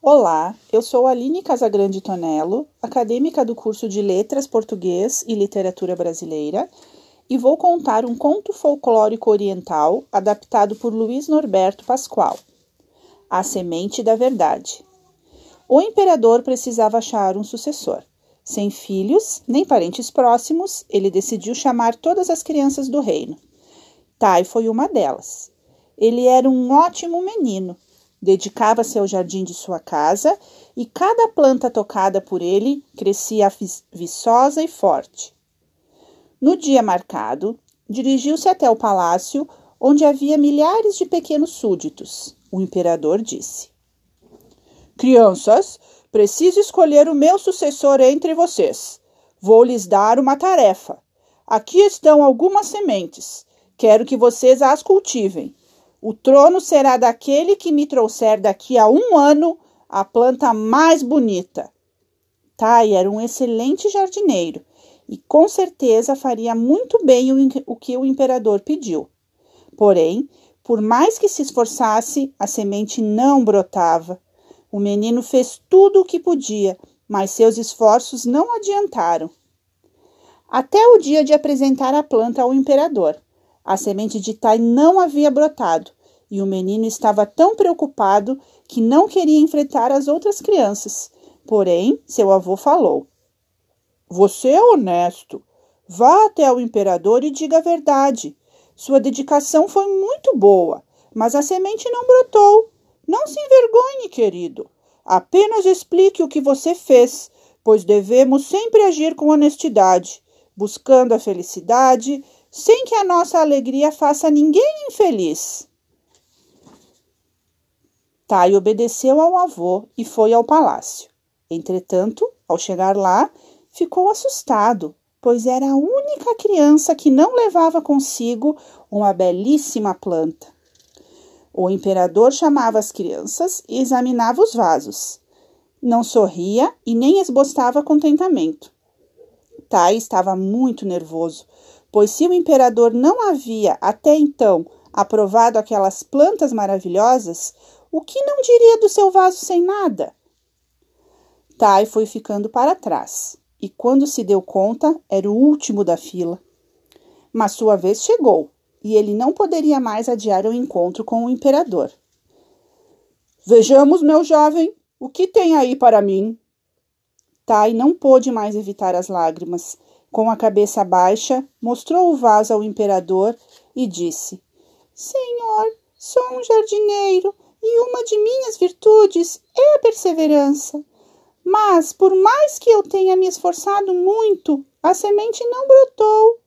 Olá, eu sou Aline Casagrande Tonello, acadêmica do curso de Letras Português e Literatura Brasileira, e vou contar um conto folclórico oriental adaptado por Luiz Norberto Pascoal. A Semente da Verdade. O imperador precisava achar um sucessor. Sem filhos, nem parentes próximos, ele decidiu chamar todas as crianças do reino. Tai foi uma delas. Ele era um ótimo menino Dedicava-se ao jardim de sua casa e cada planta tocada por ele crescia viçosa e forte. No dia marcado, dirigiu-se até o palácio, onde havia milhares de pequenos súditos. O imperador disse: Crianças, preciso escolher o meu sucessor entre vocês. Vou lhes dar uma tarefa. Aqui estão algumas sementes. Quero que vocês as cultivem o trono será daquele que me trouxer daqui a um ano a planta mais bonita. Tai era um excelente jardineiro e com certeza faria muito bem o, que o imperador pediu. Porém, por mais que se esforçasse, a semente não brotava. O menino fez tudo o que podia, mas seus esforços não adiantaram. Até o dia de apresentar a planta ao imperador. A semente de Tai não havia brotado e o menino estava tão preocupado que não queria enfrentar as outras crianças. Porém, seu avô falou: Você é honesto. Vá até o imperador e diga a verdade. Sua dedicação foi muito boa, mas a semente não brotou. Não se envergonhe, querido. Apenas explique o que você fez, pois devemos sempre agir com honestidade, buscando a felicidade sem que a nossa alegria faça ninguém infeliz. Tai obedeceu ao avô e foi ao palácio. Entretanto, ao chegar lá, ficou assustado, pois era a única criança que não levava consigo uma belíssima planta. O imperador chamava as crianças e examinava os vasos. Não sorria e nem esboçava contentamento. Tai estava muito nervoso, pois se o imperador não havia até então aprovado aquelas plantas maravilhosas, o que não diria do seu vaso sem nada? Tai foi ficando para trás e, quando se deu conta, era o último da fila. Mas sua vez chegou e ele não poderia mais adiar o encontro com o imperador. Vejamos, meu jovem, o que tem aí para mim? Tai não pôde mais evitar as lágrimas com a cabeça baixa, mostrou o vaso ao imperador e disse: Senhor, sou um jardineiro e uma de minhas virtudes é a perseverança. Mas, por mais que eu tenha me esforçado muito, a semente não brotou.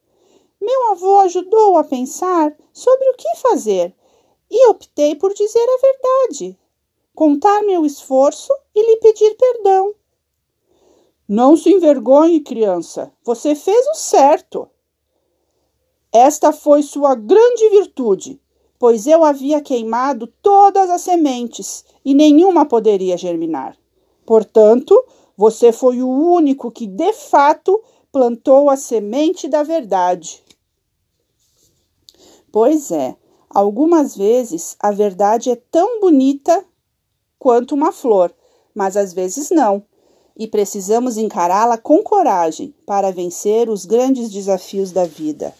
Meu avô ajudou a pensar sobre o que fazer e optei por dizer a verdade, contar meu esforço e lhe pedir perdão. Não se envergonhe, criança. Você fez o certo. Esta foi sua grande virtude, pois eu havia queimado todas as sementes e nenhuma poderia germinar. Portanto, você foi o único que de fato plantou a semente da verdade. Pois é, algumas vezes a verdade é tão bonita quanto uma flor, mas às vezes não e precisamos encará-la com coragem para vencer os grandes desafios da vida.